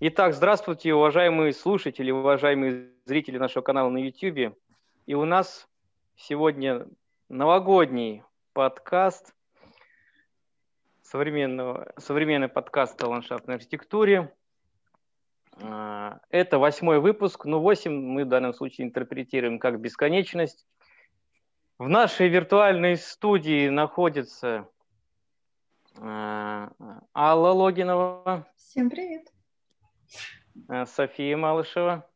Итак, здравствуйте, уважаемые слушатели, уважаемые зрители нашего канала на YouTube. И у нас сегодня новогодний подкаст современного, современный подкаст о ландшафтной архитектуре. А, это восьмой выпуск, но восемь мы в данном случае интерпретируем как бесконечность. В нашей виртуальной студии находится а, Алла Логинова. Всем привет. А, София Малышева.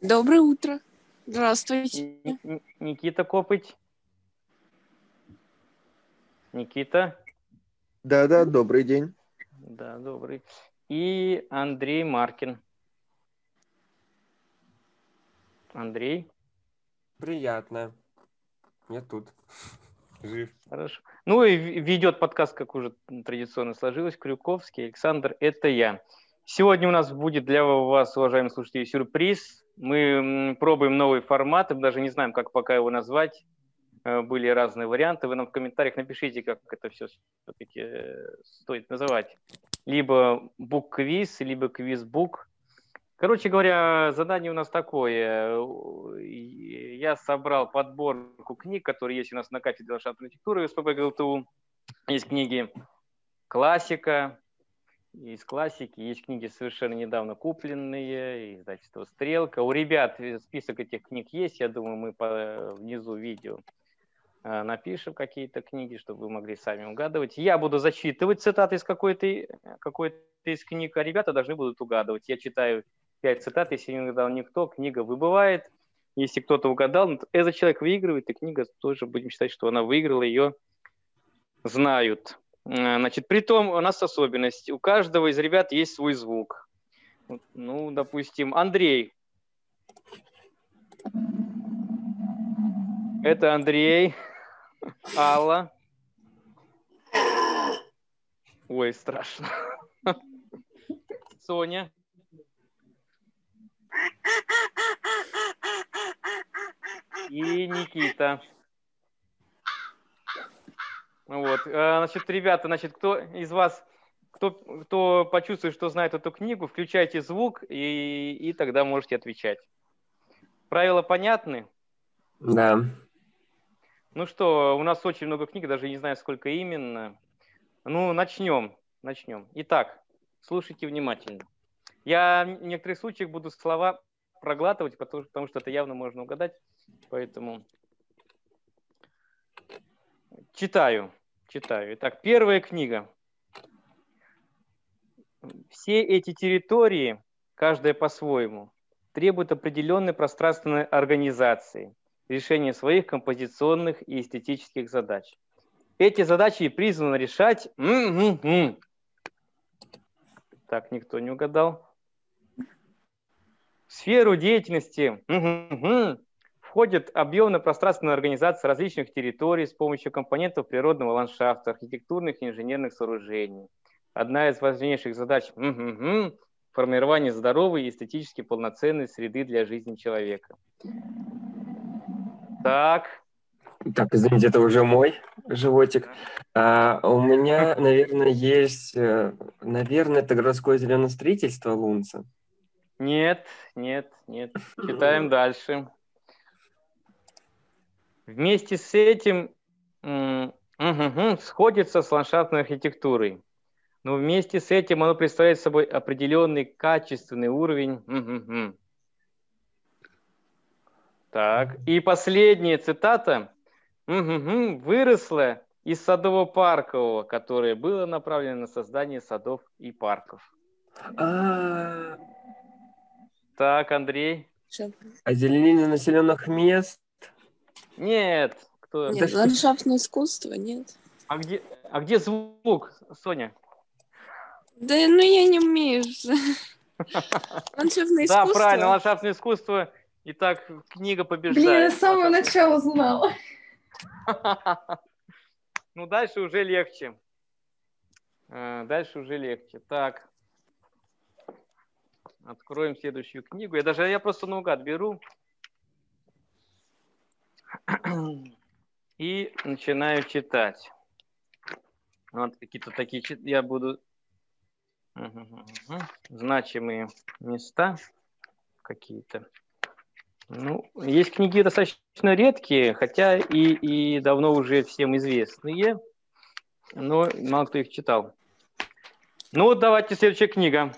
Доброе утро. Здравствуйте. Никита Копыть. Никита. Да-да, добрый день. Да, добрый. И Андрей Маркин. Андрей. Приятно. Я тут. Жив. Хорошо. Ну и ведет подкаст, как уже традиционно сложилось, Крюковский. Александр, это я. Сегодня у нас будет для вас, уважаемые слушатели, сюрприз. Мы пробуем новый формат, мы даже не знаем, как пока его назвать. Э, были разные варианты. Вы нам в комментариях напишите, как это все все-таки э, стоит называть. Либо бук-квиз, либо квиз-бук. Короче говоря, задание у нас такое. Я собрал подборку книг, которые есть у нас на кафедре ландшафтной архитектуры СПБ ГЛТУ. Есть книги классика, из классики, есть книги совершенно недавно купленные, издательство «Стрелка». У ребят список этих книг есть, я думаю, мы по, внизу видео э, напишем какие-то книги, чтобы вы могли сами угадывать. Я буду зачитывать цитаты из какой-то какой из книг, а ребята должны будут угадывать. Я читаю пять цитат, если не угадал никто, книга выбывает. Если кто-то угадал, ну, этот человек выигрывает, и книга тоже будем считать, что она выиграла, ее знают. Значит, при том у нас особенность. У каждого из ребят есть свой звук. Ну, допустим, Андрей. Это Андрей. Алла. Ой, страшно. Соня. И Никита. Вот. А, значит, ребята, значит, кто из вас, кто, кто почувствует, что знает эту книгу, включайте звук, и, и тогда можете отвечать. Правила понятны? Да. Ну что, у нас очень много книг, даже не знаю, сколько именно. Ну, начнем. Начнем. Итак, слушайте внимательно. Я в некоторых случаях буду слова проглатывать, потому, потому что это явно можно угадать. Поэтому читаю, читаю. Итак, первая книга. Все эти территории, каждая по-своему, требуют определенной пространственной организации, решения своих композиционных и эстетических задач. Эти задачи призваны решать... Так, никто не угадал сферу деятельности входит объемно-пространственная организация различных территорий с помощью компонентов природного ландшафта, архитектурных и инженерных сооружений. Одна из важнейших задач – формирование здоровой и эстетически полноценной среды для жизни человека. Так. Так, извините, это уже мой животик. А, у меня, наверное, есть, э, наверное, это городское зеленое строительство Лунца. Нет, нет, нет. Читаем дальше. Вместе с этим угу, сходится с ландшафтной архитектурой. Но вместе с этим оно представляет собой определенный качественный уровень. Угу. Так, и последняя цитата. Угу, выросла из садово-паркового, которое было направлено на создание садов и парков. А, так, Андрей. Озеленение населенных мест? Нет. Кто? Нет, да ландшафтное что? искусство, нет. А где, а где звук, Соня? Да, ну я не умею. Ландшафтное искусство. Да, правильно, ландшафтное искусство. Итак, книга побеждает. Блин, я с самого начала знала. Ну, дальше уже легче. Э, дальше уже легче. Так, Откроем следующую книгу. Я даже я просто наугад беру и начинаю читать. Вот какие-то такие я буду Значимые места какие-то. Ну, есть книги достаточно редкие, хотя и, и давно уже всем известные, но мало кто их читал. Ну вот давайте следующая книга.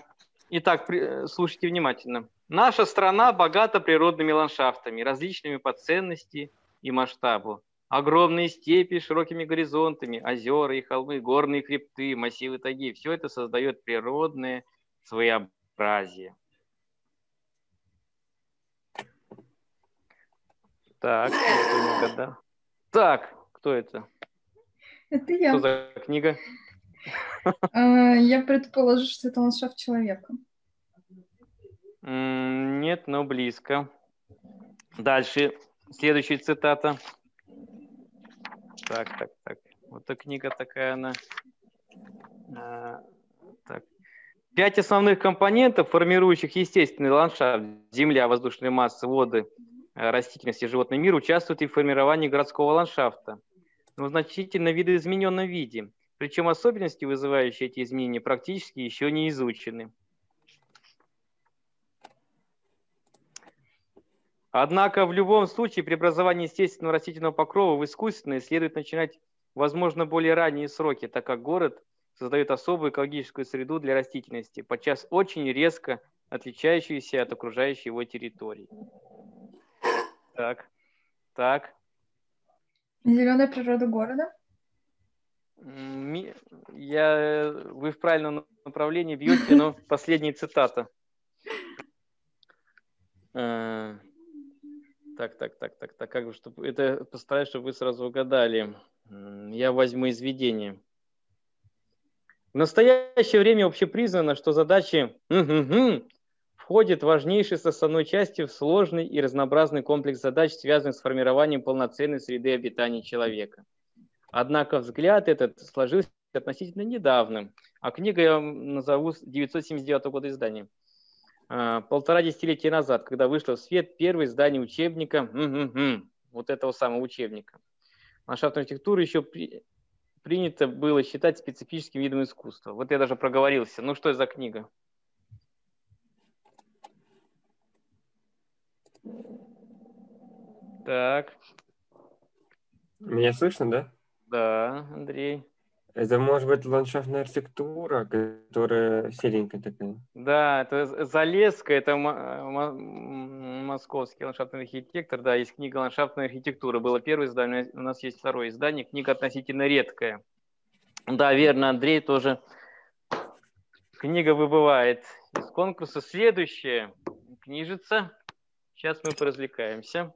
Итак, при, слушайте внимательно. Наша страна богата природными ландшафтами, различными по ценности и масштабу. Огромные степи широкими горизонтами, озера и холмы, горные хребты, массивы тайги. Все это создает природное своеобразие. Так, да. Так, кто это? Это я. Что за книга? А, Я предположу, что это ландшафт человека. Нет, но близко. Дальше. Следующая цитата. Так, так, так. Вот эта книга такая она. А, так. Пять основных компонентов, формирующих естественный ландшафт, земля, воздушные массы, воды, э, растительность и животный мир, участвуют и в формировании городского ландшафта, но в значительно видоизмененном виде. Причем особенности, вызывающие эти изменения, практически еще не изучены. Однако в любом случае при образовании естественного растительного покрова в искусственное следует начинать, возможно, более ранние сроки, так как город создает особую экологическую среду для растительности, подчас очень резко отличающуюся от окружающей его территории. Так, так. Зеленая природа города. Я, вы в правильном направлении бьете, но последняя цитата. Так, так, так, так, так, как бы, чтобы это постараюсь, чтобы вы сразу угадали. Я возьму из видения. В настоящее время общепризнано, что задачи входит важнейшей составной частью в сложный и разнообразный комплекс задач, связанных с формированием полноценной среды обитания человека. Однако взгляд этот сложился относительно недавно, а книга я назову с 979 года издания. А, Полтора десятилетия назад, когда вышло в свет первое издание учебника, м-м-м, вот этого самого учебника. Ландшафтную архитектуру еще при- принято было считать специфическим видом искусства. Вот я даже проговорился. Ну что это за книга? Так, Меня слышно, да? да, Андрей. Это может быть ландшафтная архитектура, которая серенькая такая. Да, это З- Залесская, это м, московский ландшафтный архитектор. Да, есть книга «Ландшафтная архитектура». Было первое издание, у нас есть второе издание. Книга относительно редкая. Да, верно, Андрей тоже. Книга выбывает из конкурса. Следующая книжица. Сейчас мы поразвлекаемся.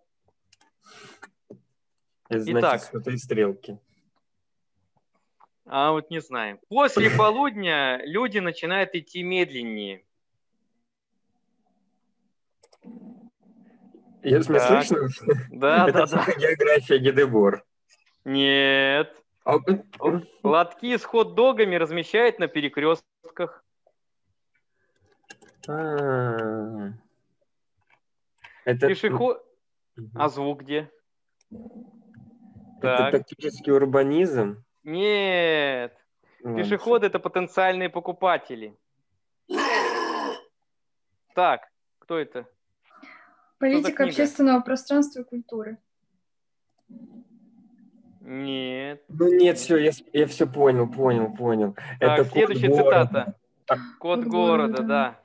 Это значит, Итак. что-то из стрелки. А вот не знаем. После полудня люди начинают идти медленнее. Я, меня Так. слышно? Да, Это да, да. география Гедебор. Нет. А, Лотки с хот-догами размещают на перекрестках. а. Это, Пешеход... А звук где? Это Так. тактический урбанизм. Нет. Ладно, Пешеходы это потенциальные покупатели. Так, кто это? Политика общественного пространства и культуры. Нет. Ну нет, все, я, я все понял, понял, понял. Так, Это код следующая города. цитата. Код Код города, города. да.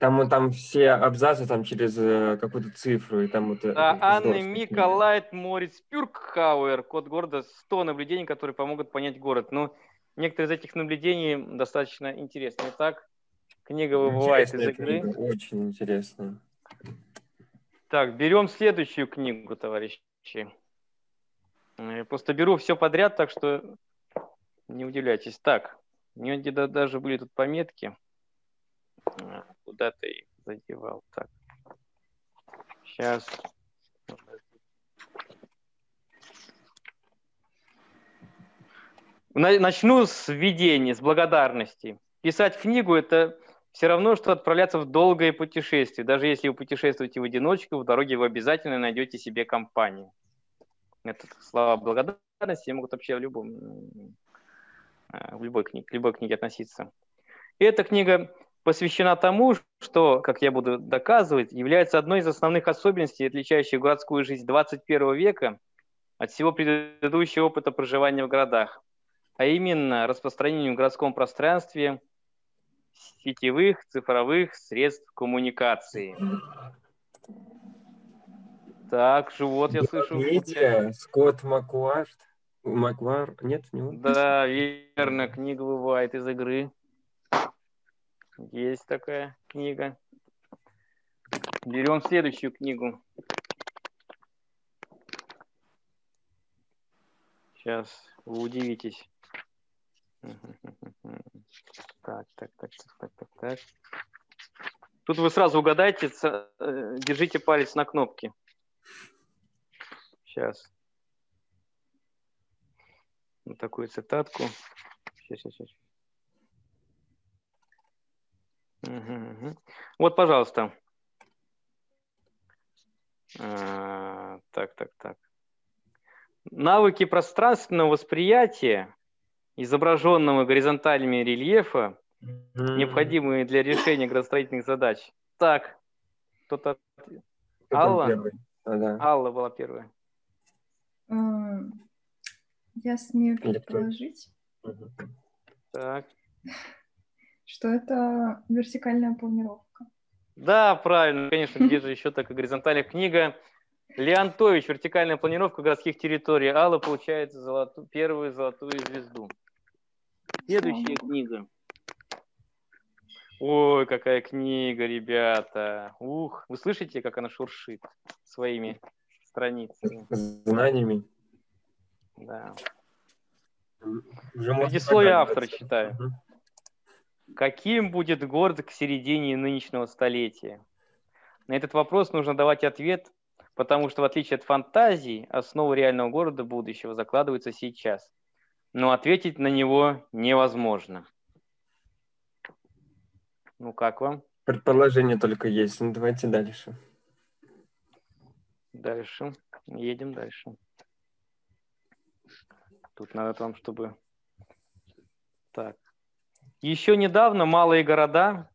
Там, там все абзацы там через э, какую-то цифру, и там вот... э, Да, Анны. Миколайт Морец Пюркхауэр, код города, 100 наблюдений, которые помогут понять город. Ну, некоторые из этих наблюдений достаточно интересные. Так, книга выбывает из Интересная игры. книга, Очень интересно. Так, берем следующую книгу, товарищи. Э, Просто беру все подряд, так что не удивляйтесь. Так, у где-то даже были тут пометки. А, Куда ты задевал? Так. Сейчас. Начну с введения, с благодарности. Писать книгу – это все равно, что отправляться в долгое путешествие. Даже если вы путешествуете в одиночку, в дороге вы обязательно найдете себе компанию. Это слова благодарности могут вообще в любом, э, в любой книге, любой книге относиться. Эта книга посвящена тому, что, как я буду доказывать, является одной из основных особенностей, отличающих городскую жизнь 21 века от всего предыдущего опыта проживания в городах, а именно распространению в городском пространстве сетевых цифровых средств коммуникации. Так, живот я слышу. Видите, Скотт Маквар, Маквар, нет, не он? Да, верно, книга бывает из игры. Есть такая книга. Берем следующую книгу. Сейчас вы удивитесь. Так, так, так, так, так, так. Тут вы сразу угадайте, э, держите палец на кнопке. Сейчас. Вот такую цитатку. Сейчас, сейчас, сейчас. Угу, угу. Вот, пожалуйста. А, так, так, так. Навыки пространственного восприятия, изображенного горизонтальными рельефа, необходимые для решения градостроительных задач. Так, кто-то... Алла? А, да. Алла была первая. Я смею предположить, так. Что это вертикальная планировка. Да, правильно, конечно, где же еще такая горизонтальная книга. Леонтович, вертикальная планировка городских территорий. Алла получает золоту, первую золотую звезду. Следующая книга. Ой, какая книга, ребята. Ух, вы слышите, как она шуршит своими страницами? Знаниями. Да. Предисловие автора читаю. Каким будет город к середине нынешнего столетия? На этот вопрос нужно давать ответ, потому что в отличие от фантазии, основу реального города будущего закладывается сейчас. Но ответить на него невозможно. Ну как вам? Предположение только есть. Ну давайте дальше. Дальше. Едем дальше. Тут надо там, чтобы... Так. Еще недавно малые города,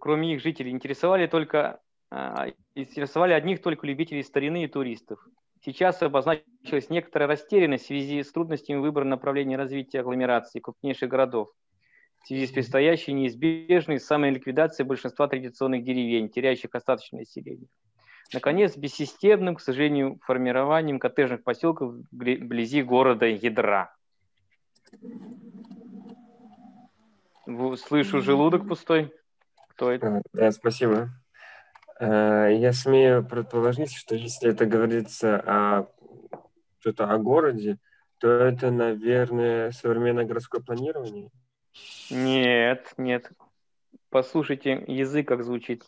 кроме их жителей, интересовали только а, интересовали одних только любителей старины и туристов. Сейчас обозначилась некоторая растерянность в связи с трудностями выбора направления развития агломерации крупнейших городов в связи с предстоящей неизбежной самой ликвидацией большинства традиционных деревень, теряющих остаточное население. Наконец, бессистемным, к сожалению, формированием коттеджных поселков вблизи города ядра. Слышу желудок пустой. Кто это? Да, спасибо. Э, я смею предположить, что если это говорится о что-то о городе, то это, наверное, современное городское планирование. Нет, нет. Послушайте язык, как звучит.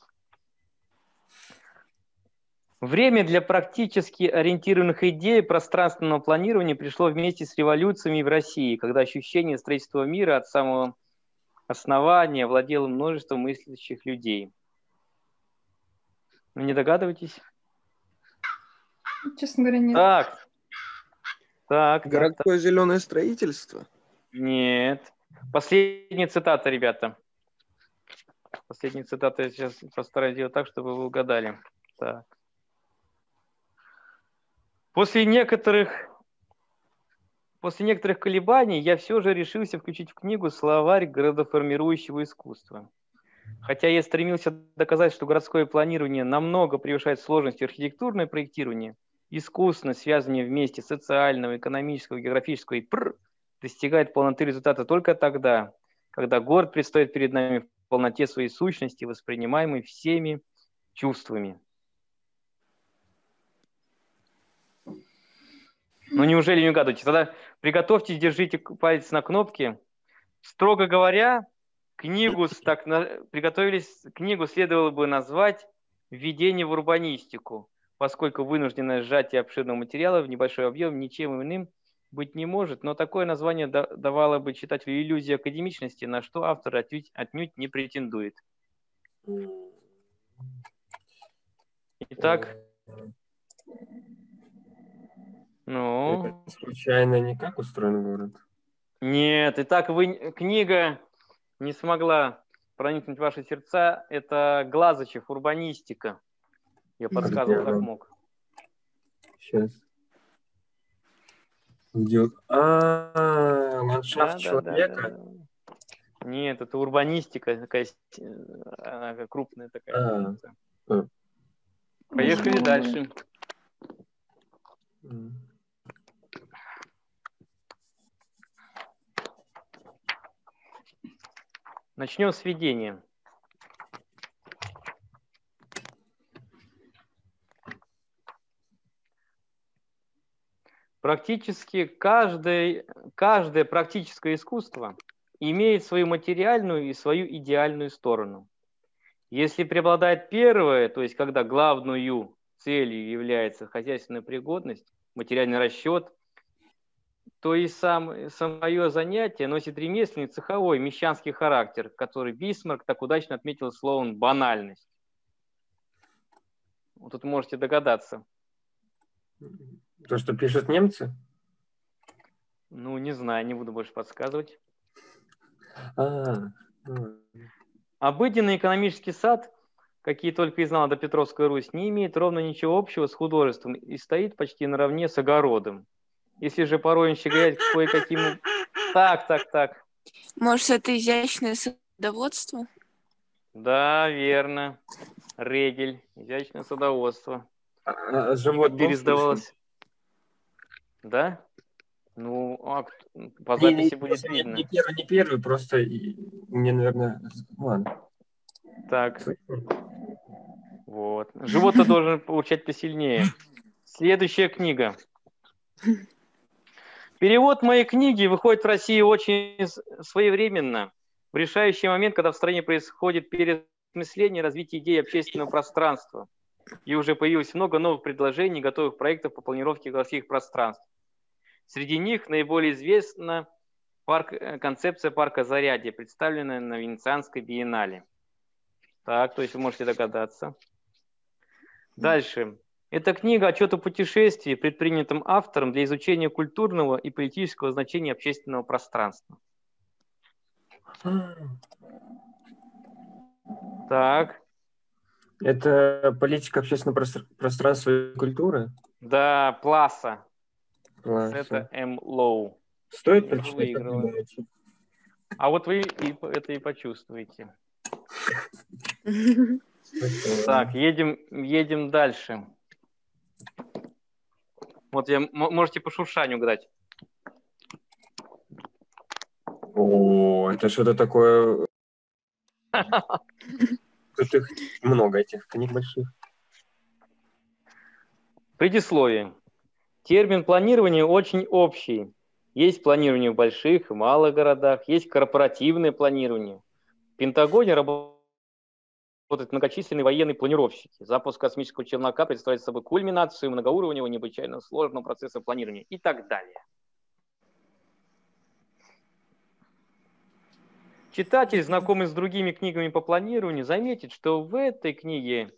Время для практически ориентированных идей пространственного планирования пришло вместе с революциями в России, когда ощущение строительства мира от самого основания владело множеством мыслящих людей. Вы не догадываетесь? Честно говоря, нет. Так. Так. Городское так, зеленое строительство? Нет. Последняя цитата, ребята. Последняя цитата я сейчас постараюсь сделать так, чтобы вы угадали. Так. После некоторых, после некоторых колебаний я все же решился включить в книгу словарь городоформирующего искусства. Хотя я стремился доказать, что городское планирование намного превышает сложность архитектурное проектирование, искусственно связанное вместе социального, экономического, географического и пр, достигает полноты результата только тогда, когда город предстоит перед нами в полноте своей сущности, воспринимаемой всеми чувствами. Ну неужели не угадываете? Тогда приготовьтесь, держите палец на кнопке. Строго говоря, книгу так на, приготовились книгу следовало бы назвать «Введение в урбанистику», поскольку вынужденное сжатие обширного материала в небольшой объем ничем иным быть не может, но такое название давало бы читателю иллюзию академичности, на что автор отнюдь, отнюдь не претендует. Итак, ну. Это случайно не как устроен город? Нет, итак, вы книга не смогла проникнуть в ваши сердца, это Глазычев, урбанистика. Я подсказывал, как мог. Сейчас. Где? А, ландшафт человека. Нет, это урбанистика, такая она крупная такая. А. Поехали дальше. Начнем с введения. Практически каждое, каждое практическое искусство имеет свою материальную и свою идеальную сторону. Если преобладает первое, то есть когда главную целью является хозяйственная пригодность, материальный расчет, то и сам, самое занятие носит ремесленный, цеховой, мещанский характер, который Бисмарк так удачно отметил словом «банальность». Вот тут можете догадаться. То, что пишут немцы? Ну, не знаю, не буду больше подсказывать. А, ну. Обыденный экономический сад, какие только и знала до Петровская Русь, не имеет ровно ничего общего с художеством и стоит почти наравне с огородом. Если же порой он щеголяет кое-каким... Так, так, так. Может, это изящное садоводство? Да, верно. Регель, изящное садоводство. А, а живот пересдавалось. Да? Ну, а по записи не, будет не, видно. Не первый, не первый, просто мне, наверное, ладно. Так. Вот. Живот-то должен получать посильнее. Следующая книга. Перевод моей книги выходит в России очень своевременно, в решающий момент, когда в стране происходит переосмысление развития идей общественного пространства. И уже появилось много новых предложений, готовых проектов по планировке городских пространств. Среди них наиболее известна парк, э, концепция парка Зарядье, представленная на Венецианской биеннале. Так, то есть вы можете догадаться. Дальше. Это книга отчет о путешествии, предпринятом автором для изучения культурного и политического значения общественного пространства. Так. Это политика общественного пространства и культуры? Да, Пласа. Класс. Это М. Лоу. Стоит прочитать. А вот вы и, это и почувствуете. Так, едем, едем дальше. Вот я, можете по шуршанию угадать. О, это что-то такое... Тут их много, этих книг больших. Предисловие. Термин планирования очень общий. Есть планирование в больших и малых городах, есть корпоративное планирование. В Пентагоне работают многочисленные военные планировщики. Запуск космического челнока представляет собой кульминацию многоуровневого, необычайно сложного процесса планирования и так далее. Читатель, знакомый с другими книгами по планированию, заметит, что в этой книге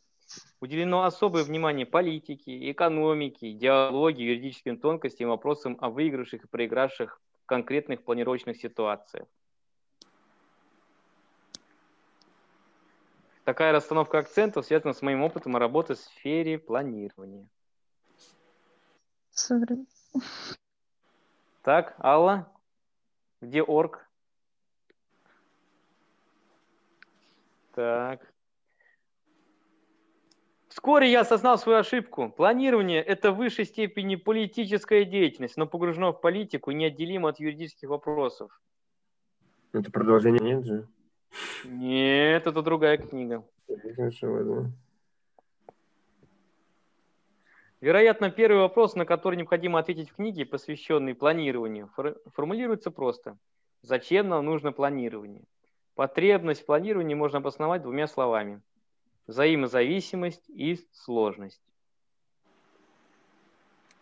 Уделено особое внимание политике, экономике, идеологии, юридическим тонкостям вопросам о выигравших и проигравших конкретных планировочных ситуациях. Такая расстановка акцентов связана с моим опытом работы в сфере планирования. Sorry. Так, Алла, где орг? Так. Вскоре я осознал свою ошибку. Планирование – это в высшей степени политическая деятельность, но погружено в политику и неотделимо от юридических вопросов. Это продолжение нет же? Нет, это другая книга. Вероятно, первый вопрос, на который необходимо ответить в книге, посвященный планированию, формулируется просто. Зачем нам нужно планирование? Потребность планирования можно обосновать двумя словами – взаимозависимость и сложность.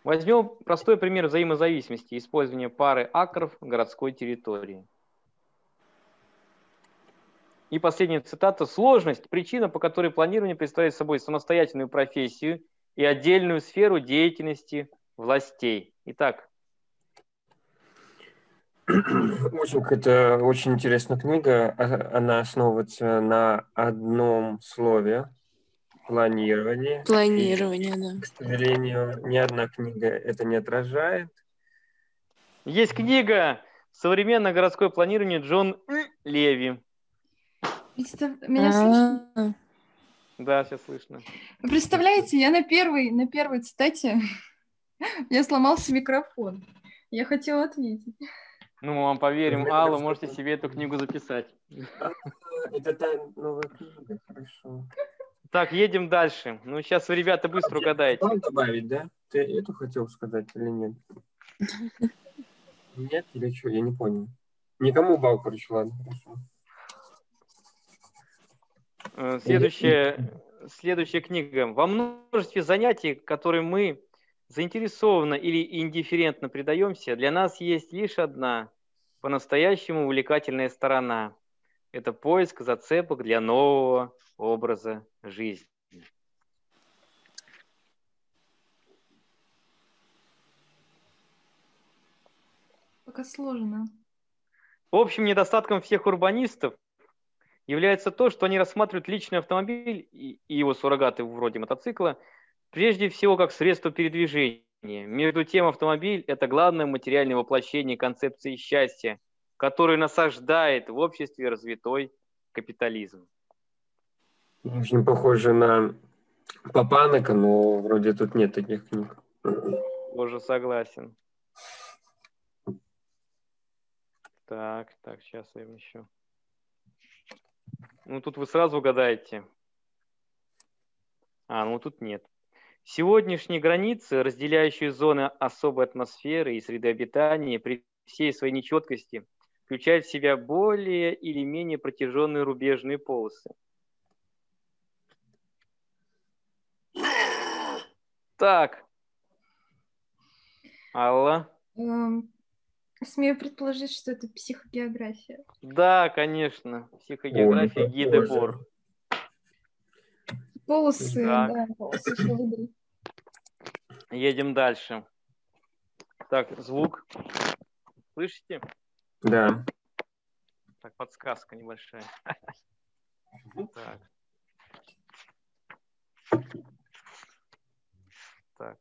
Возьмем простой пример взаимозависимости использования пары акров городской территории. И последняя цитата. Сложность – причина, по которой планирование представляет собой самостоятельную профессию и отдельную сферу деятельности властей. Итак. Очень, это очень интересная книга. А- Она основывается на одном слове планирование. Планирование, да. И, к сожалению, ни одна книга это не отражает. Есть книга «Современное городское планирование» Джон Леви. Представ- Меня слышно? А, Да, все слышно. Вы представляете, я на первой, на первой цитате, я сломался микрофон. Я хотела ответить. Ну, мы вам поверим. Алла, можете себе эту книгу записать. Это та новая книга, хорошо. Так, едем дальше. Ну, сейчас вы, ребята, быстро угадаете. Вам добавить, да? Ты эту хотел сказать или нет? Нет или что? Я не понял. Никому бал, короче, ладно, хорошо. Э, Следующая, следующая книга. Во множестве занятий, которые мы заинтересованно или индифферентно предаемся, для нас есть лишь одна по-настоящему увлекательная сторона. Это поиск зацепок для нового образа жизни. Пока сложно. Общим недостатком всех урбанистов является то, что они рассматривают личный автомобиль и его суррогаты вроде мотоцикла прежде всего как средство передвижения. Между тем автомобиль – это главное материальное воплощение концепции счастья, которое насаждает в обществе развитой капитализм. Очень похоже на Папанака, но вроде тут нет таких книг. Тоже согласен. Так, так, сейчас я еще. Ну, тут вы сразу угадаете. А, ну тут нет. Сегодняшние границы, разделяющие зоны особой атмосферы и среды обитания, при всей своей нечеткости, включают в себя более или менее протяженные рубежные полосы. Так. Алла. Смею предположить, что это психогеография. Да, конечно. Психогеография Ой, Ги похоже. де Бор. Полосы, Так. да, полосы. Едем дальше. Так, звук. Слышите? Да. Так, подсказка небольшая. Так. Так.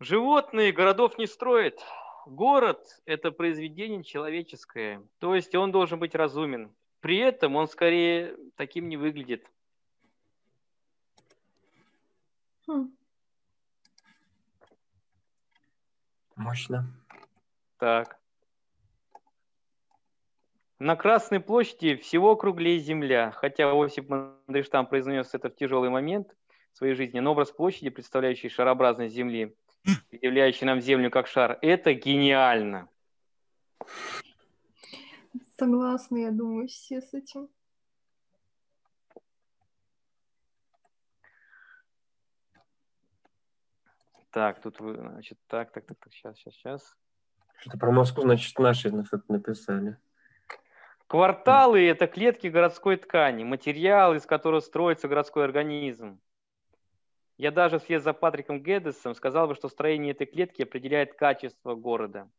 Животные городов не строят. Город – это произведение человеческое, то есть он должен быть разумен. При этом он скорее таким не выглядит. Хм. Мощно. Так. На Красной площади всего круглее земля, хотя Осип Мандельштам произнес это в тяжелый момент своей жизни, но образ площади, представляющий шарообразность земли, являющий нам землю как шар, это гениально. Согласна, я думаю, все с этим. Так, тут вы, значит, так, так, так, так, сейчас, сейчас, сейчас. Что-то про Москву, значит, наши на что-то написали. Кварталы – это клетки городской ткани, материал, из которого строится городской организм. Я даже вслед за Патриком Геддесом сказал бы, что строение этой клетки определяет качество города.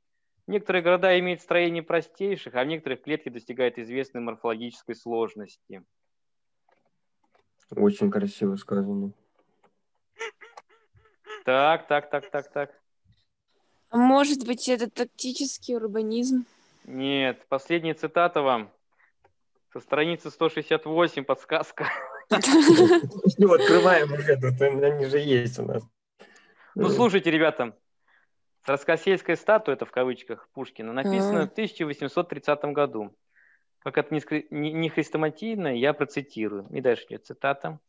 Некоторые города имеют строение простейших, а в некоторых клетки достигают известной морфологической сложности. Очень красиво сказано. Так, так, так, так, так. А Может быть, это тактический урбанизм? Нет, последняя цитата вам. Со страницы 168, подсказка. Ну, открываем уже, тут они же есть у нас. Ну, слушайте, ребята, Царскосельская статуя, это в кавычках Пушкина, написана в 1830 году. Как это не хрестоматийно, я процитирую. И дальше идет цитата.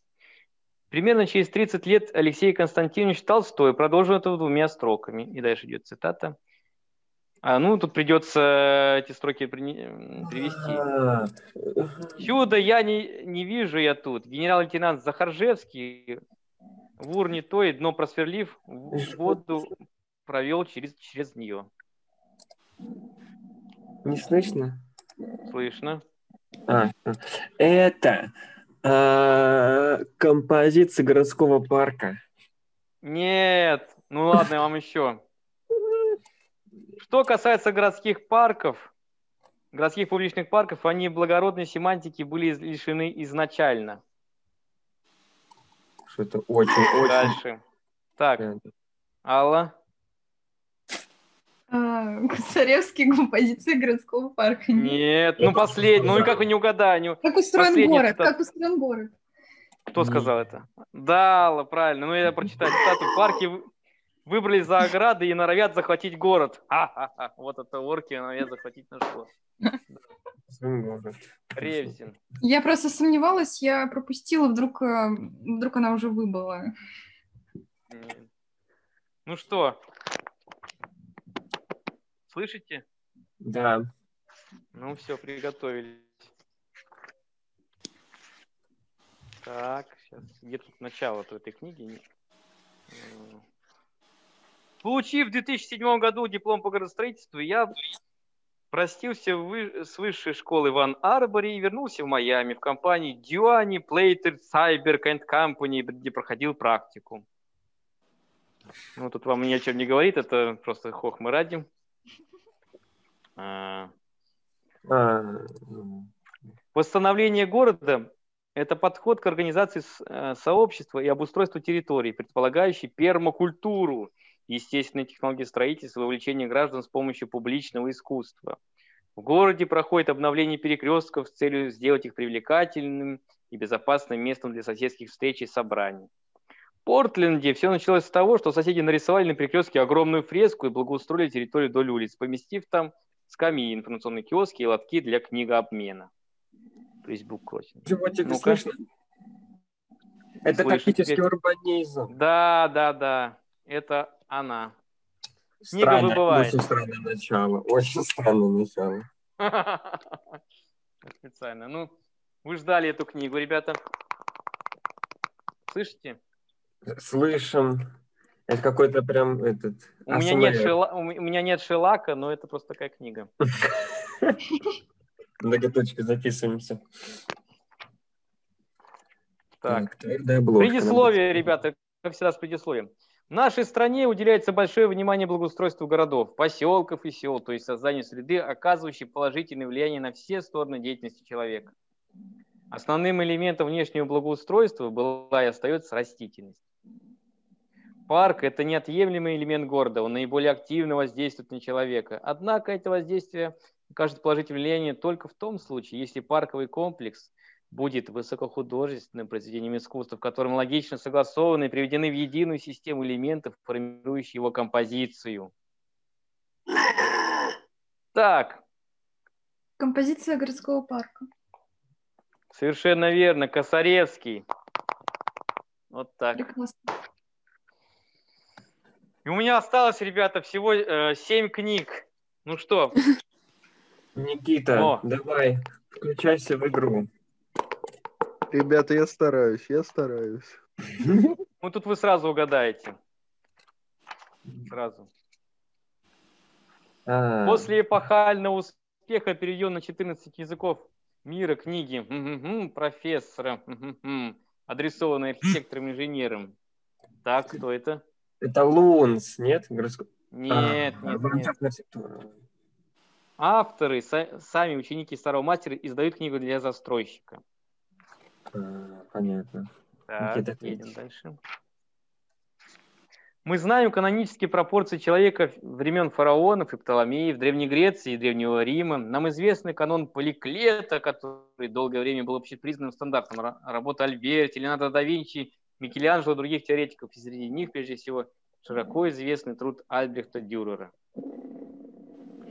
Примерно через 30 лет Алексей Константинович Толстой продолжил это двумя строками. И дальше идет цитата. А, ну, тут придется эти строки м, привести. А, Чудо я не, не вижу я тут. Генерал-лейтенант Захаржевский в урне той, дно просверлив, воду провел через, через нее. Не слышно? Слышно? А, это а, композиция городского парка. Нет. Ну ладно, я вам еще. Что касается городских парков, городских публичных парков, они благородной семантики были лишены изначально. Что-то очень-очень... Дальше. Так, Алла. А, Царевские композиции городского парка. Нет, ну последний, ну и как вы не угадали? Как устроен Последний город? цитат. Как устроен город? Кто сказал это? Да, Алла, правильно. Ну я прочитаю цитату. Парки вы- выбрали за ограды и норовят захватить город. Ха-ха-ха. Вот это орки норовят захватить наш город. Ревзин. Я просто сомневалась, я пропустила, вдруг, э, вдруг она уже выбыла. Ну что? Слышите? Да. Ну все, приготовились. Так, сейчас. Где тут начало этой книги? Получив в 2007 году диплом по градостроительству, я простился вы- с высшей школы в Ан-Арборе и вернулся в Майами в компании Дюани Плейтер Cyber and Company, где проходил практику. Ну, тут вам ни о чем не говорит, это просто хох мы ради. А, А, Восстановление города – это подход к организации э, сообщества и обустройству территорий, предполагающий пермакультуру, естественные технологии строительства и вовлечение граждан с помощью публичного искусства. В городе проходит обновление перекрестков с целью сделать их привлекательным и безопасным местом для соседских встреч и собраний. В Портленде все началось с того, что соседи нарисовали на перекрестке огромную фреску и благоустроили территорию вдоль улиц, поместив там скамьи, информационные киоски и лотки для книгообмена. То есть тебе Ну-ка. слышно? Это Слышно тактический теперь. урбанизм. Да, да, да. Это она. Книга Странно, выбывает. Очень странное начало. Очень странное начало. Специально. Ну, вы ждали эту книгу, ребята. Слышите? Слышим. Это какой-то прям этот... У меня, нет шела... у меня нет шелака, но это просто такая книга. Многоточие записываемся. Так. Предисловие, ребята, как всегда с предисловием. В нашей стране уделяется большое внимание благоустройству городов, поселков и сел, то есть созданию среды, оказывающей положительное влияние на все стороны деятельности человека. Основным элементом внешнего благоустройства была и остается растительность. Парк – это неотъемлемый элемент города, он наиболее активно воздействует на человека. Однако это воздействие окажет положительное влияние только в том случае, если парковый комплекс будет высокохудожественным произведением искусства, в котором логично согласованы и приведены в единую систему элементов, формирующих его композицию. Так, Композиция городского парка. совершенно верно, Косаревский. Вот так. Прекрасно. И у меня осталось, ребята, всего э, 7 книг. Ну что, Никита, О. давай, включайся в игру. Ребята, я стараюсь, я стараюсь. ну тут вы сразу угадаете. Сразу. А, После эпохального успеха переведен на 14 языков мира книги мгм, профессора, адресованной архитекторам-инженерам. Так, кто это? Это Лунс, нет? Нет, А, нет, нет. Авторы, са- сами ученики старого мастера, издают книгу для застройщика. А, Понятно. Так, Никита, едем дальше. Мы знаем канонические пропорции человека времен фараонов и Птоломеев, Древней Греции и Древнего Рима. Нам известный канон Поликлета, который долгое время был общепризнанным стандартом ра- работы Альберти, Леонардо да Винчи, Микеланджело и других теоретиков. И среди них, прежде всего, широко известный труд Альбрехта Дюрера.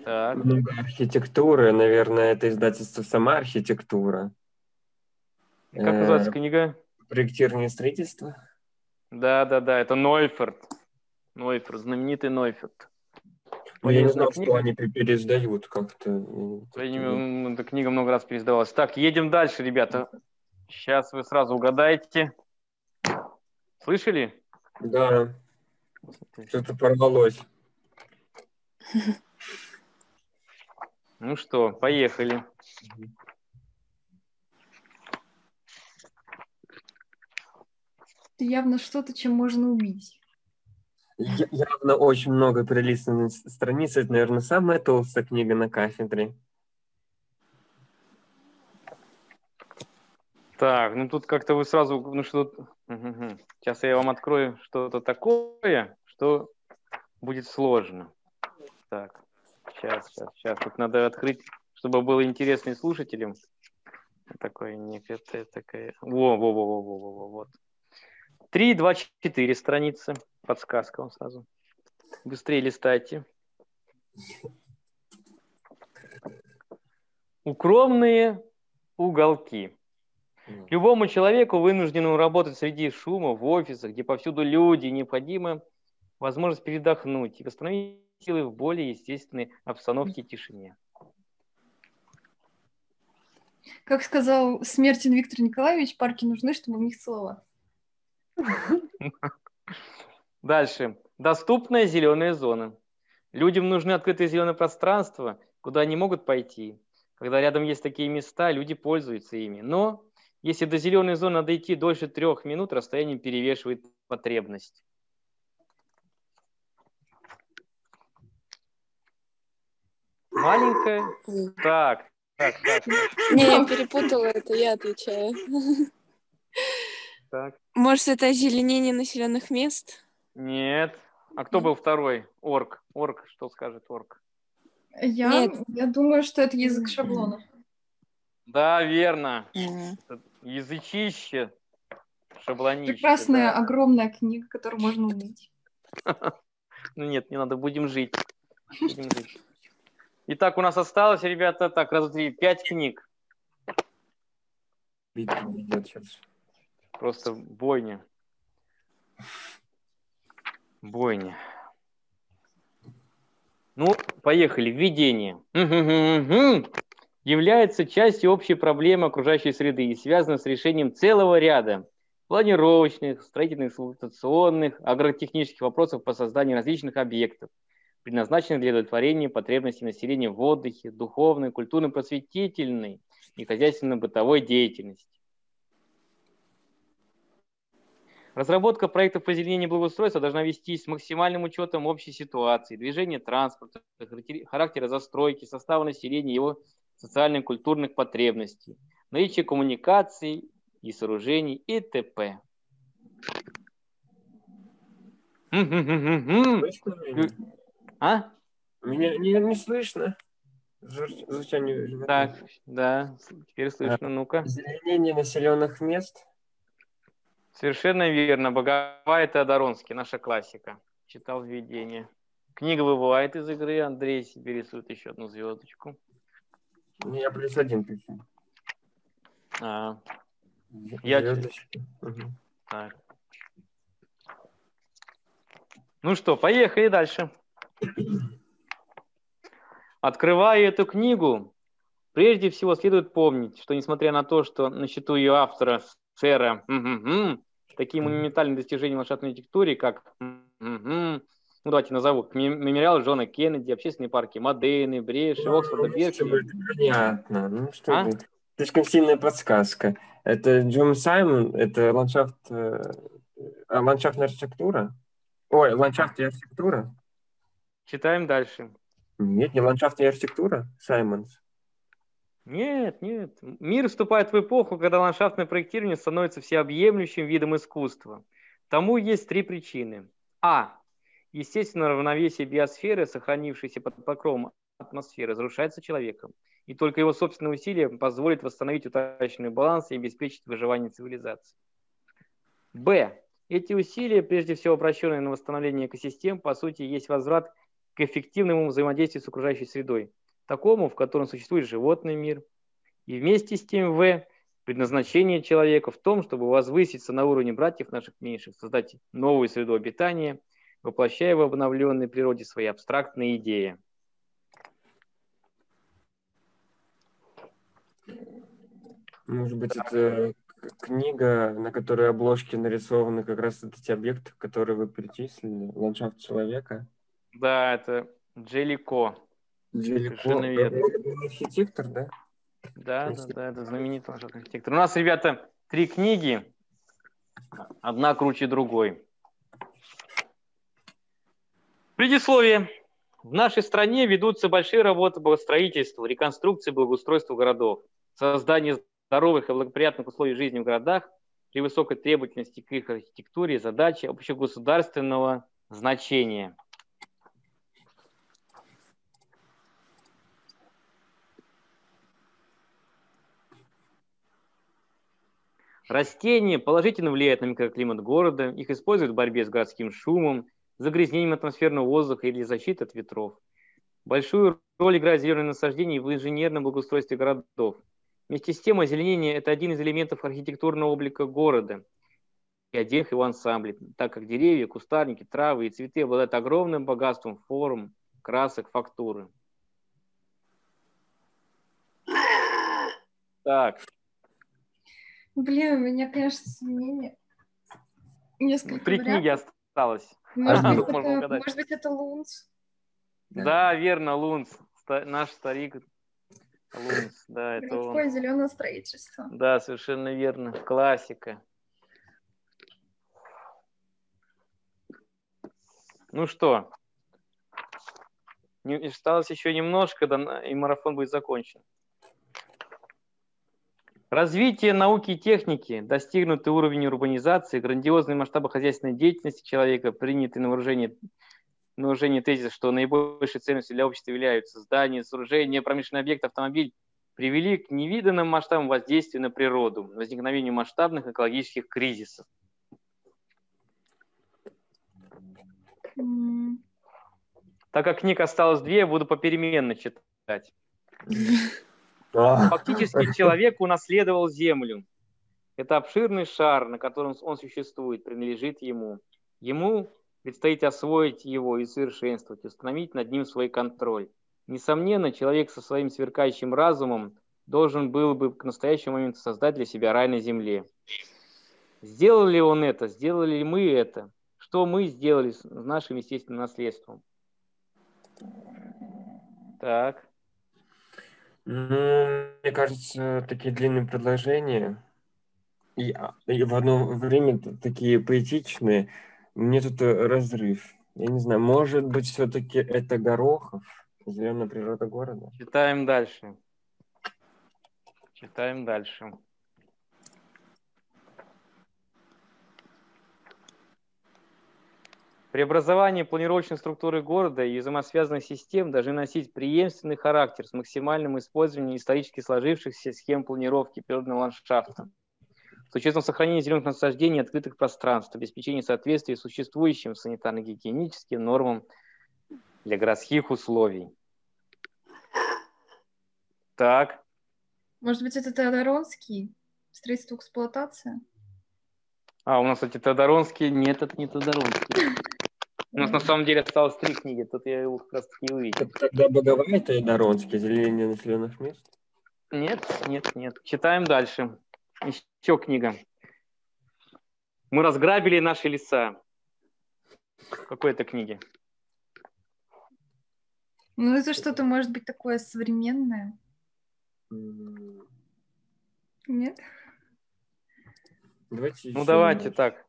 Так, Много архитектуры, наверное, это издательство «Сама архитектура». Как называется Э, книга? Проектирование строительства. Да, да, да, это Нойферт. Нойферт, знаменитый Нойферт. Ну, я не знал, книга. что они пе- переиздают как-то. э, Эта книга много раз переиздавалась. Так, едем дальше, ребята. Сейчас вы сразу угадаете. Слышали? Да, что-то порвалось. Ну что, поехали. Это явно что-то, чем можно убить. Я- Явно очень много пролистанных страниц. Это, наверное, самая толстая книга на кафедре. Так, ну тут как-то вы сразу, ну что, сейчас я вам открою что-то такое, что будет сложно. Так, сейчас, сейчас, сейчас. Тут надо открыть, чтобы было интересно и слушателям. Такое некое такое. Во, во, во, во, во, во, во, вот. Три, два, четыре страницы. Подсказка вам сразу. Быстрее листайте. Укромные уголки. Любому человеку, вынужденному работать среди шума, в офисах, где повсюду люди, необходима возможность передохнуть и восстановить силы в более естественной обстановке и тишине. Как сказал Смертин Виктор Николаевич, парки нужны, чтобы в них целоваться. Дальше. Доступная зеленая зона. Людям нужны открытые зеленые пространства, куда они могут пойти. Когда рядом есть такие места, люди пользуются ими. Но если до зеленой зоны надо идти дольше трех минут, расстояние перевешивает потребность. Маленькая. Так, так, так, так, Не, я перепутала это, я отвечаю. так. Может, это озеленение населенных мест? Нет. А кто был второй? Орк. Орк, что скажет орк? Я, Нет. я думаю, что это язык шаблонов. Да, верно. М. Язычище. Шаблонище. Прекрасная, да. огромная книга, которую можно убить. Ну нет, не надо, будем жить. Будем жить. Итак, у нас осталось, ребята, так, раз, три, пять книг. Идет сейчас. Просто бойня. Бойня. Ну, поехали. Введение. Является частью общей проблемы окружающей среды и связано с решением целого ряда планировочных, строительных, эксплуатационных, агротехнических вопросов по созданию различных объектов, предназначенных для удовлетворения потребностей населения в отдыхе, духовной, культурно-просветительной и хозяйственно-бытовой деятельности. Разработка проектов озеленения благоустройства должна вестись с максимальным учетом общей ситуации, движения транспорта, характера застройки, состава населения, его социально-культурных потребностей, наличия коммуникаций и сооружений и т.п. А? Меня не, не слышно. Звуч- Звучание. Так, да, теперь слышно. Ну-ка. Озеленение населенных мест. Совершенно верно. Боговая Теодоронский, наша классика. Читал введение. Книга выбывает из игры. Андрей себе рисует еще одну звездочку. Я плюс один пишу. А, Я- Звездочки. Мгм. так. Ну что, поехали дальше. Открывая эту книгу, прежде всего следует помнить, что несмотря на то, что на счету ее автора сэра такие монументальные достижения в ландшафтной архитектуре, как м-м-м, ну давайте назову, мем- мемориал Джона Кеннеди, общественные парки Модейны, Бреши, Оксфорда, Ну, Беркли. Понятно. Ну что А? Слишком сильная подсказка. Это Джон Саймон, это ландшафт, э, а, ландшафтная архитектура. Ой, ландшафт и архитектура. Читаем дальше. Нет, не ландшафт и архитектура, Саймонс. Нет, нет. Мир вступает в эпоху, когда ландшафтное проектирование становится всеобъемлющим видом искусства. Тому есть три причины. А. Естественное равновесие биосферы, сохранившееся под покровом атмосферы, разрушается человеком. И только его собственные усилия позволят восстановить утраченный баланс и обеспечить выживание цивилизации. Б. Эти усилия, прежде всего обращенные на восстановление экосистем, по сути, есть возврат к эффективному взаимодействию с окружающей средой такому, в котором существует животный мир. И вместе с тем, В, предназначение человека в том, чтобы возвыситься на уровне братьев наших меньших, создать новую среду обитания, воплощая в обновленной природе свои абстрактные идеи. Может быть, это к- книга, на которой обложки нарисованы как раз вот эти объекты, которые вы перечислили, ландшафт человека. Да, это Джелико. Он архитектор, да? Да, да, да, это знаменитый архитектор. У нас, ребята, три книги, одна круче другой. Предисловие. В нашей стране ведутся большие работы по строительству, реконструкции, благоустройству городов, создание здоровых и благоприятных условий жизни в городах при высокой требовательности к их архитектуре задачи общегосударственного значения. Растения положительно влияют на микроклимат города, их используют в борьбе с городским шумом, загрязнением атмосферного воздуха или защитой от ветров. Большую роль играет зеленое насаждение в инженерном благоустройстве городов. Вместе с тем, озеленение – это один из элементов архитектурного облика города и отдельных его ансамблей, так как деревья, кустарники, травы и цветы обладают огромным богатством форм, красок, фактуры. Так, Блин, у меня, конечно, сомнения. Несколько три вариантов. книги осталось. Может, А, быть, можно это, угадать. может быть, это Лунц. Да, верно, Лунц. Ста- наш старик Лунц. Да, это он. Городское зеленое строительство. Да, совершенно верно. Классика. Ну что, осталось еще немножко, да, и марафон будет закончен. Развитие науки и техники, достигнутый уровень урбанизации, грандиозные масштабы хозяйственной деятельности человека, принятый на вооружение, на вооружение тезис, что наибольшей ценностью для общества являются здания, сооружения, промышленный объект, автомобиль, привели к невиданным масштабам воздействия на природу, возникновению масштабных экологических кризисов. Так как книг осталось две, буду попеременно читать. Фактически человек унаследовал Землю. Это обширный шар, на котором он существует, принадлежит ему. Ему предстоит освоить его и совершенствовать, установить над ним свой контроль. Несомненно, человек со своим сверкающим разумом должен был бы к настоящему моменту создать для себя рай на земле. Сделал ли он это? Сделали ли мы это? Что мы сделали с нашим естественным наследством? Так. Ну, мне кажется, такие длинные предложения и, а, и в одно время такие поэтичные. Мне тут э, разрыв. Я не знаю, может быть, все-таки это Горохов, зеленая природа города? Читаем дальше. Читаем дальше. Преобразование планировочной структуры города и взаимосвязанных систем должны носить преемственный характер с максимальным использованием исторически сложившихся схем планировки природного ландшафта с учетом сохранения зеленых насаждений и открытых пространств, обеспечения соответствия существующим санитарно-гигиеническим нормам для городских условий. Так, Может быть, это Теодоронский? Строительство эксплуатация? А, у нас, кстати, Тодоронский. Нет, это не Тодоронский. У нас на самом деле осталось три книги, тут я его как раз таки увидел. Тогда Боговая это и Доронский, озеленение населенных мест. Нет, нет, нет. Читаем дальше. Еще книга. Мы разграбили наши леса. Какой это книги? Ну, это что-то может быть такое современное. Нет? Давайте Ну давайте немножко. так.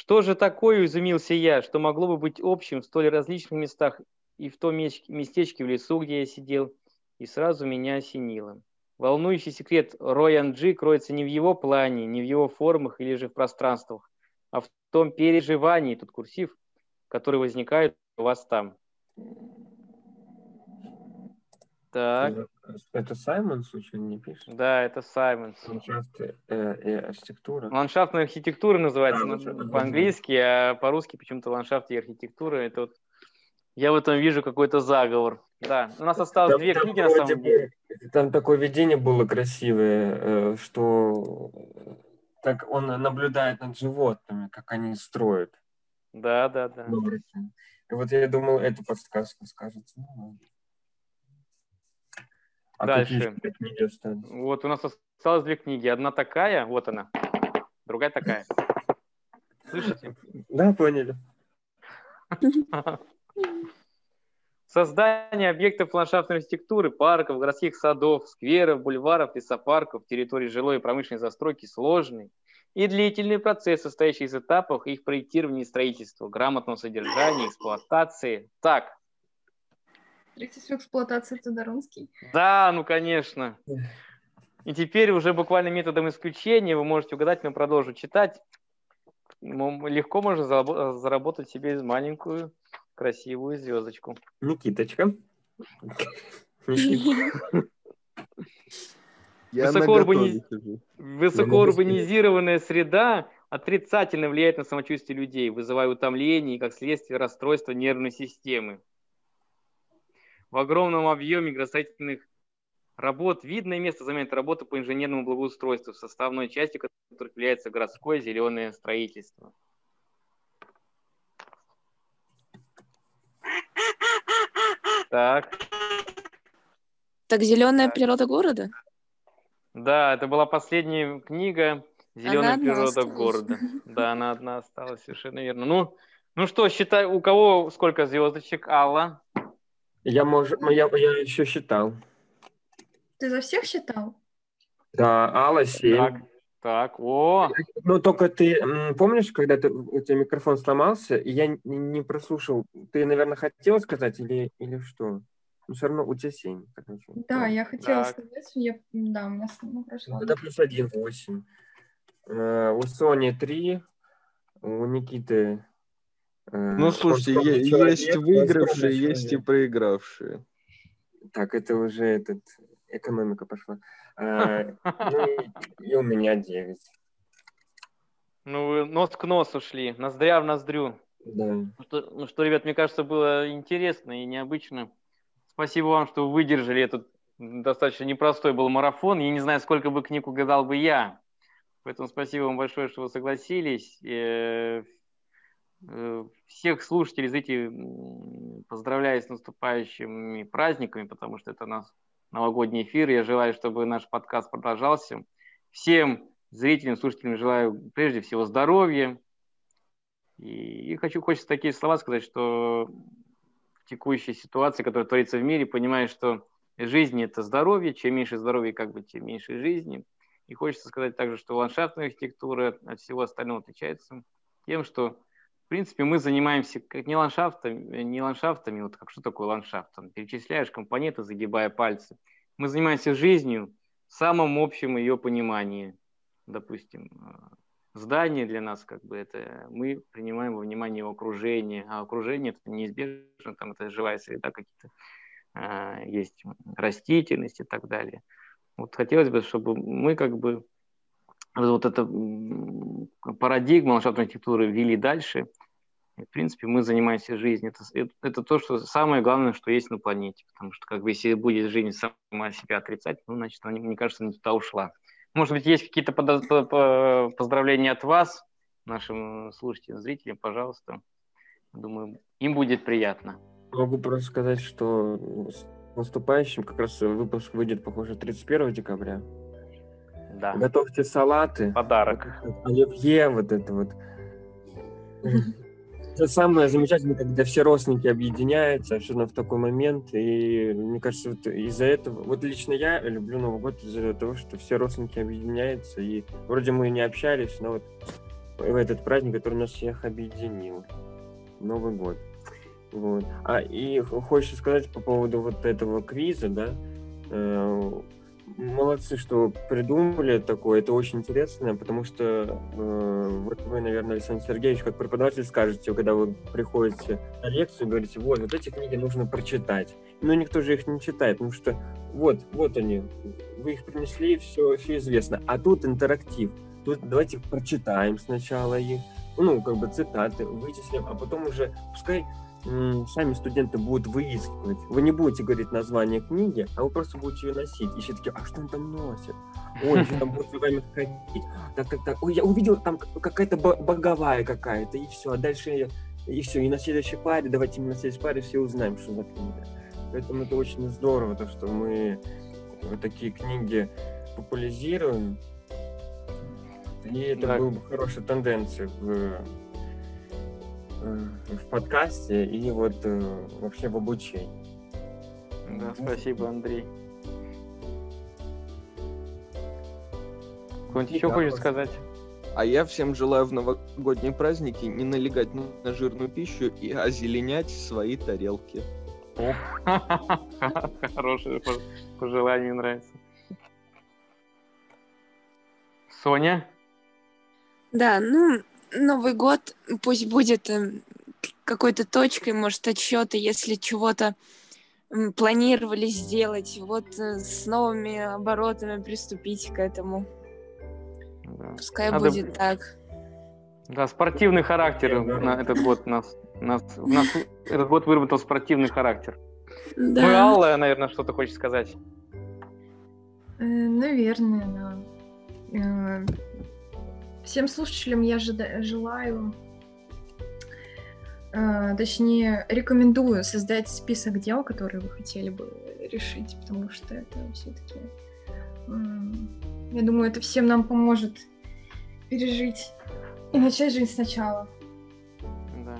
Что же такое, изумился я, что могло бы быть общим в столь различных местах и в том местечке в лесу, где я сидел, и сразу меня осенило. Волнующий секрет Роян Джи кроется не в его плане, не в его формах или же в пространствах, а в том переживании, тут курсив, который возникает у вас там. Так, Это- Саймон, случайно, не пишет? да, это Саймонс. Ландшафты э, и архитектура. Ландшафтная архитектура называется А, по-английски, а по-русски почему-то ландшафт и архитектура. Это вот я в этом вижу какой-то заговор. Да, у нас осталось Там- две там книги на самом деле. Там такое видение было красивое, э, что э, как он наблюдает над животными, как они строят. Да, да, да. И вот я думал, эту подсказку скажете. Ну. А Дальше. какие книги остались? Вот у нас осталось две книги. Одна такая, вот она, другая такая. Слышите? Да, поняли. Создание объектов ландшафтной архитектуры, парков, городских садов, скверов, бульваров, лесопарков, территорий жилой и промышленной застройки сложный и длительный процесс, состоящий из этапов их проектирования и строительства, грамотного содержания, эксплуатации. Так, Строительство эксплуатации Тодоронский. да, ну конечно. И теперь уже буквально методом исключения вы можете угадать, но продолжу читать. Легко можно зарабо- заработать себе маленькую красивую звездочку. Никиточка. Высокоурбани-. Высокоурбанизированная среда отрицательно влияет на самочувствие людей, вызывая утомление и, как следствие, расстройство нервной системы. В огромном объеме градостроительных работ видное место занимает работа по инженерному благоустройству, составной частью которых является городское зеленое строительство. Так, Так зеленая Так. природа города? да, это была последняя книга «Зеленая одна природа осталась. города». Да, она одна осталась, совершенно верно. Ну, ну что, считай, у кого сколько звездочек? Алла? Я, мож... я, я еще считал. Ты за всех считал? Да, Алла 7. Так, так, о, Ну, только ты м, помнишь, когда ты, у тебя микрофон сломался, и я не, не прослушал, ты, наверное, хотел сказать или, или что? Ну, все равно у тебя 7. Так ничего. Да, я хотела Так. сказать, я, да, у меня ну, прошло. Ну, Это плюс 1, 8. Э, у Сони 3, у Никиты... э, Ну, он слушайте, е- человек, есть выигравшие, есть и проигравшие. Так, это уже этот, экономика пошла. А, ну, и, и у меня 9. ну вы нос к носу шли, ноздря в ноздрю. Да. Ну что, ну что, ребят, мне кажется, было интересно и необычно. Спасибо вам, что вы выдержали этот достаточно непростой был марафон. Я не знаю, сколько бы книг угадал бы я. Поэтому спасибо вам большое, что вы согласились. Э, Всех слушателей, зрителей поздравляю с наступающими праздниками, потому что это у нас новогодний эфир. Я желаю, чтобы наш подкаст продолжался. Всем зрителям, слушателям желаю прежде всего здоровья, и, и хочу, хочется такие слова сказать, что в текущей ситуации, которая творится в мире, понимаешь, что жизнь – это здоровье, чем меньше здоровья, как бы, тем меньше жизни. И хочется сказать также, что ландшафтная архитектура от всего остального отличается тем, что, принципе, мы занимаемся как не ландшафтами, не ландшафтами, вот как что такое ландшафт, там, перечисляешь компоненты, загибая пальцы. Мы занимаемся жизнью в самом общем ее понимании. Допустим, э, здание для нас как бы это мы принимаем во внимание его окружение, а окружение это неизбежно, там это живая среда какие-то а, есть растительность и так далее. Вот хотелось бы, чтобы мы как бы вот эту м, парадигму ландшафтной архитектуры ввели дальше. И, в принципе, мы занимаемся жизнью. Это, это, то, что самое главное, что есть на планете. Потому что как бы если будет жизнь сама себя отрицать, ну, значит, она, мне кажется, не туда ушла. Может быть, есть какие-то поздравления от вас, нашим слушателям, зрителям, пожалуйста. Думаю, им будет приятно. Могу просто сказать, что с наступающим как раз выпуск выйдет, похоже, 31 декабря. Да, Готовьте салаты. подарок. Оливье, вот это вот. Это самое замечательное, когда все родственники объединяются, особенно в такой момент. И мне кажется, вот из-за этого... Вот лично я люблю Новый год из-за того, что все родственники объединяются. И вроде мы и не общались, но вот в этот праздник, который нас всех объединил. Новый год. Вот. А и хочется сказать по поводу вот этого квиза, да, э, молодцы, что придумали такое, это очень интересно, потому что э, вот вы, наверное, Александр Сергеевич, как преподаватель скажете, когда вы приходите на лекцию, говорите, вот, вот эти книги нужно прочитать. Но никто же их не читает, потому что вот, вот они, вы их принесли, все, все известно. А тут интерактив. Тут давайте прочитаем сначала их, ну, как бы цитаты, вычислим, а потом уже, пускай сами студенты будут выискивать. Вы не будете говорить название книги, а вы просто будете ее носить. И все таки а что он там носит? Ой, что там будет за вами ходить? Так, так, так. Ой, я увидел там какая-то бо- боговая какая-то, и все. А дальше и все. И на следующей паре, давайте мы на следующей паре все узнаем, что за книга. Поэтому это очень здорово, то, что мы вот такие книги популяризируем. И это Да. была бы хорошая тенденция в, э, в подкасте и вот э, вообще в обучении. Да, спасибо, Андрей. Кто-нибудь еще Да, хочет вот. сказать? А я всем желаю в новогодние праздники не налегать на жирную пищу и озеленять свои тарелки. Хорошее пож- пожелание, нравится. Соня? Да, ну, Новый год пусть будет эм, какой-то точкой, может, отсчета, если чего-то планировали сделать, вот э, с новыми оборотами приступить к этому. Да. Пускай Надо- будет так. Да, спортивный характер на этот год нас, нас, нас этот год выработал спортивный характер. Ну и Да. Алла, наверное, что-то хочет сказать. Э, Наверное, да. Всем слушателям я желаю, э, точнее, рекомендую создать список дел, которые вы хотели бы решить, потому что это все-таки, я думаю, это всем нам поможет пережить и начать жизнь сначала. Да.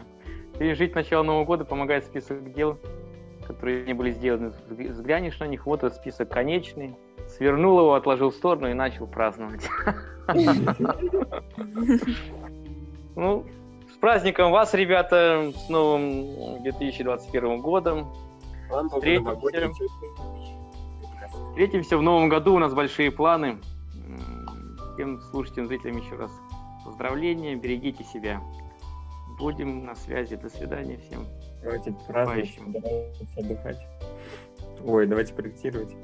Пережить начало Нового года помогает список дел, которые не были сделаны. Взг- Взглянешь на них, вот этот список конечный. Свернул его, отложил в сторону и начал праздновать. Ну, с праздником вас, ребята, с новым 2021 годом. Встретимся. Встретимся в новом году, у нас большие планы. Всем слушателям, зрителям еще раз поздравления, берегите себя. Будем на связи, до свидания всем. Давайте праздновать, давайте отдыхать. Ой, давайте проектировать.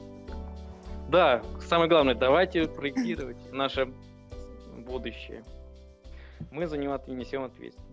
Да, самое главное, давайте проектировать наше будущее. Мы за него несем ответственность.